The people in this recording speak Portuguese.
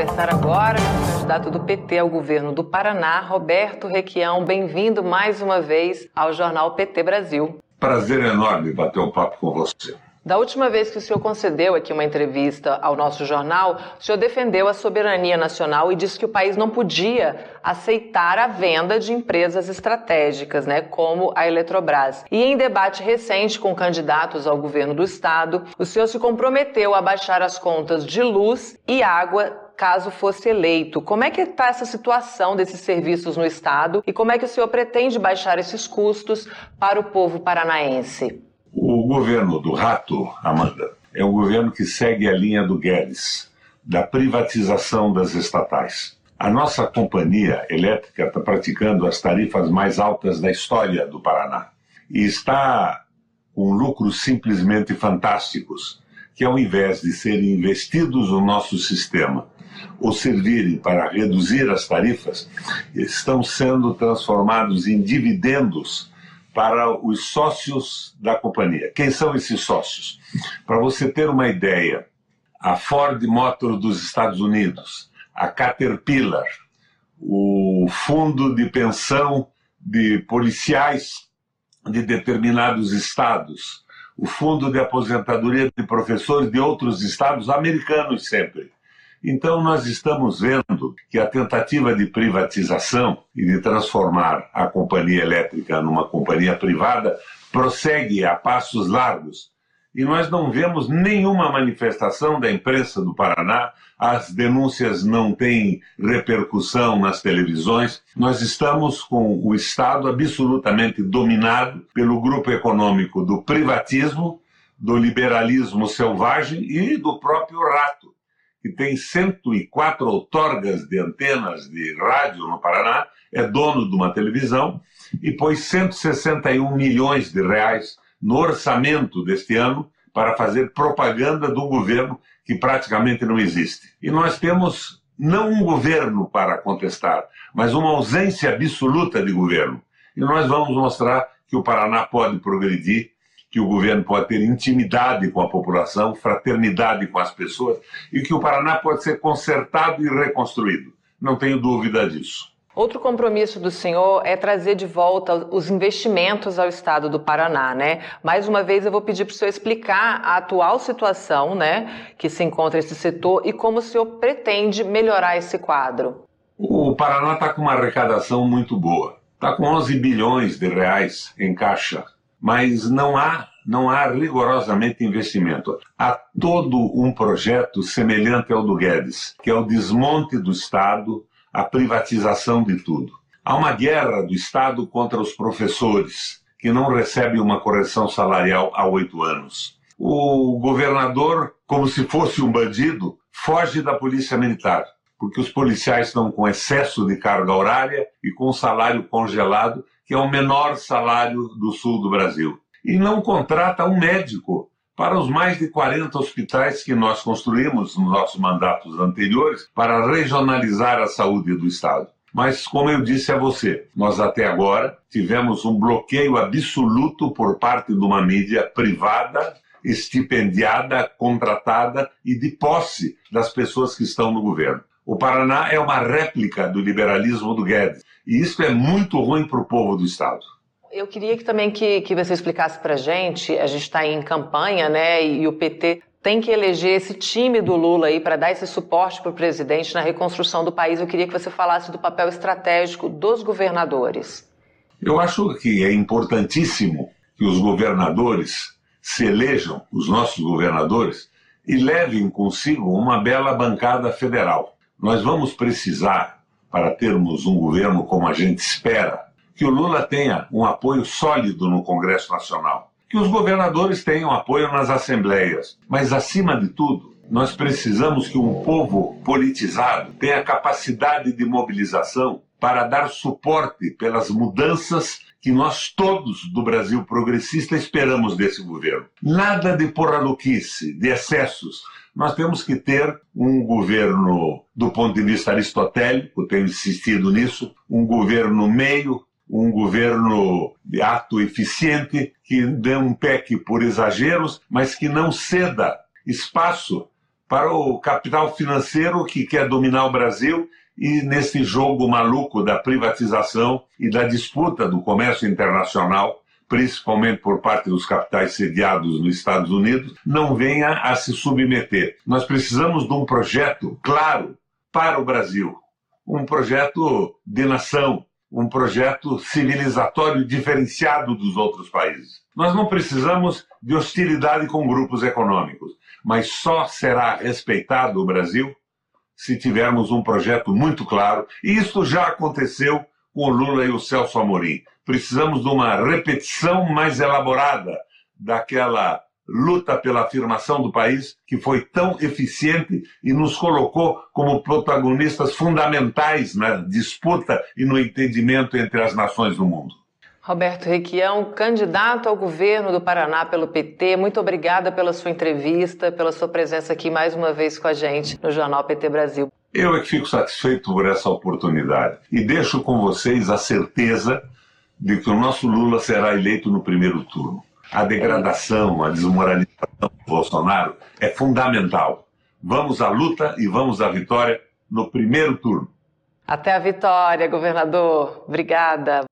conversar agora com o candidato do PT ao governo do Paraná, Roberto Requião. Bem-vindo mais uma vez ao jornal PT Brasil. Prazer enorme bater um papo com você. Da última vez que o senhor concedeu aqui uma entrevista ao nosso jornal, o senhor defendeu a soberania nacional e disse que o país não podia aceitar a venda de empresas estratégicas, né, como a Eletrobras. E em debate recente com candidatos ao governo do estado, o senhor se comprometeu a baixar as contas de luz e água caso fosse eleito. Como é que está essa situação desses serviços no estado e como é que o senhor pretende baixar esses custos para o povo paranaense? O governo do rato, Amanda, é um governo que segue a linha do Guedes, da privatização das estatais. A nossa companhia elétrica está praticando as tarifas mais altas da história do Paraná e está com lucros simplesmente fantásticos, que ao invés de serem investidos no nosso sistema ou servirem para reduzir as tarifas, estão sendo transformados em dividendos para os sócios da companhia. Quem são esses sócios? Para você ter uma ideia, a Ford Motor dos Estados Unidos, a Caterpillar, o fundo de pensão de policiais de determinados estados, o fundo de aposentadoria de professores de outros estados, americanos sempre. Então, nós estamos vendo que a tentativa de privatização e de transformar a companhia elétrica numa companhia privada prossegue a passos largos. E nós não vemos nenhuma manifestação da imprensa do Paraná, as denúncias não têm repercussão nas televisões. Nós estamos com o Estado absolutamente dominado pelo grupo econômico do privatismo, do liberalismo selvagem e do próprio rato que tem 104 outorgas de antenas de rádio no Paraná, é dono de uma televisão e pôs 161 milhões de reais no orçamento deste ano para fazer propaganda do governo que praticamente não existe. E nós temos não um governo para contestar, mas uma ausência absoluta de governo. E nós vamos mostrar que o Paraná pode progredir que o governo pode ter intimidade com a população, fraternidade com as pessoas e que o Paraná pode ser consertado e reconstruído. Não tenho dúvida disso. Outro compromisso do senhor é trazer de volta os investimentos ao estado do Paraná, né? Mais uma vez eu vou pedir para o senhor explicar a atual situação, né, que se encontra esse setor e como o senhor pretende melhorar esse quadro. O Paraná está com uma arrecadação muito boa. Está com 11 bilhões de reais em caixa mas não há não há rigorosamente investimento. Há todo um projeto semelhante ao do Guedes, que é o desmonte do Estado, a privatização de tudo. Há uma guerra do Estado contra os professores, que não recebem uma correção salarial há oito anos. O governador, como se fosse um bandido, foge da polícia militar, porque os policiais estão com excesso de carga horária e com salário congelado que é o menor salário do sul do Brasil. E não contrata um médico para os mais de 40 hospitais que nós construímos nos nossos mandatos anteriores para regionalizar a saúde do Estado. Mas, como eu disse a você, nós até agora tivemos um bloqueio absoluto por parte de uma mídia privada, estipendiada, contratada e de posse das pessoas que estão no governo. O Paraná é uma réplica do liberalismo do Guedes. E isso é muito ruim para o povo do Estado. Eu queria que, também que, que você explicasse para a gente, a gente está em campanha, né, e, e o PT tem que eleger esse time do Lula aí para dar esse suporte para o presidente na reconstrução do país. Eu queria que você falasse do papel estratégico dos governadores. Eu acho que é importantíssimo que os governadores se elejam, os nossos governadores, e levem consigo uma bela bancada federal. Nós vamos precisar para termos um governo como a gente espera, que o Lula tenha um apoio sólido no Congresso Nacional, que os governadores tenham apoio nas assembleias, mas acima de tudo, nós precisamos que um povo politizado tenha capacidade de mobilização para dar suporte pelas mudanças que nós todos do Brasil progressista esperamos desse governo. Nada de porraluquice, de excessos, nós temos que ter um governo, do ponto de vista aristotélico, tenho insistido nisso, um governo meio, um governo de ato eficiente, que dê um PEC por exageros, mas que não ceda espaço para o capital financeiro que quer dominar o Brasil e nesse jogo maluco da privatização e da disputa do comércio internacional, principalmente por parte dos capitais sediados nos Estados Unidos, não venha a se submeter. Nós precisamos de um projeto claro para o Brasil, um projeto de nação, um projeto civilizatório diferenciado dos outros países. Nós não precisamos de hostilidade com grupos econômicos, mas só será respeitado o Brasil se tivermos um projeto muito claro, e isso já aconteceu com o Lula e o Celso Amorim. Precisamos de uma repetição mais elaborada daquela luta pela afirmação do país que foi tão eficiente e nos colocou como protagonistas fundamentais na disputa e no entendimento entre as nações do mundo. Roberto Requião, candidato ao governo do Paraná pelo PT, muito obrigada pela sua entrevista, pela sua presença aqui mais uma vez com a gente no Jornal PT Brasil. Eu é que fico satisfeito por essa oportunidade e deixo com vocês a certeza de que o nosso Lula será eleito no primeiro turno. A degradação, a desmoralização do Bolsonaro é fundamental. Vamos à luta e vamos à vitória no primeiro turno. Até a vitória, governador. Obrigada.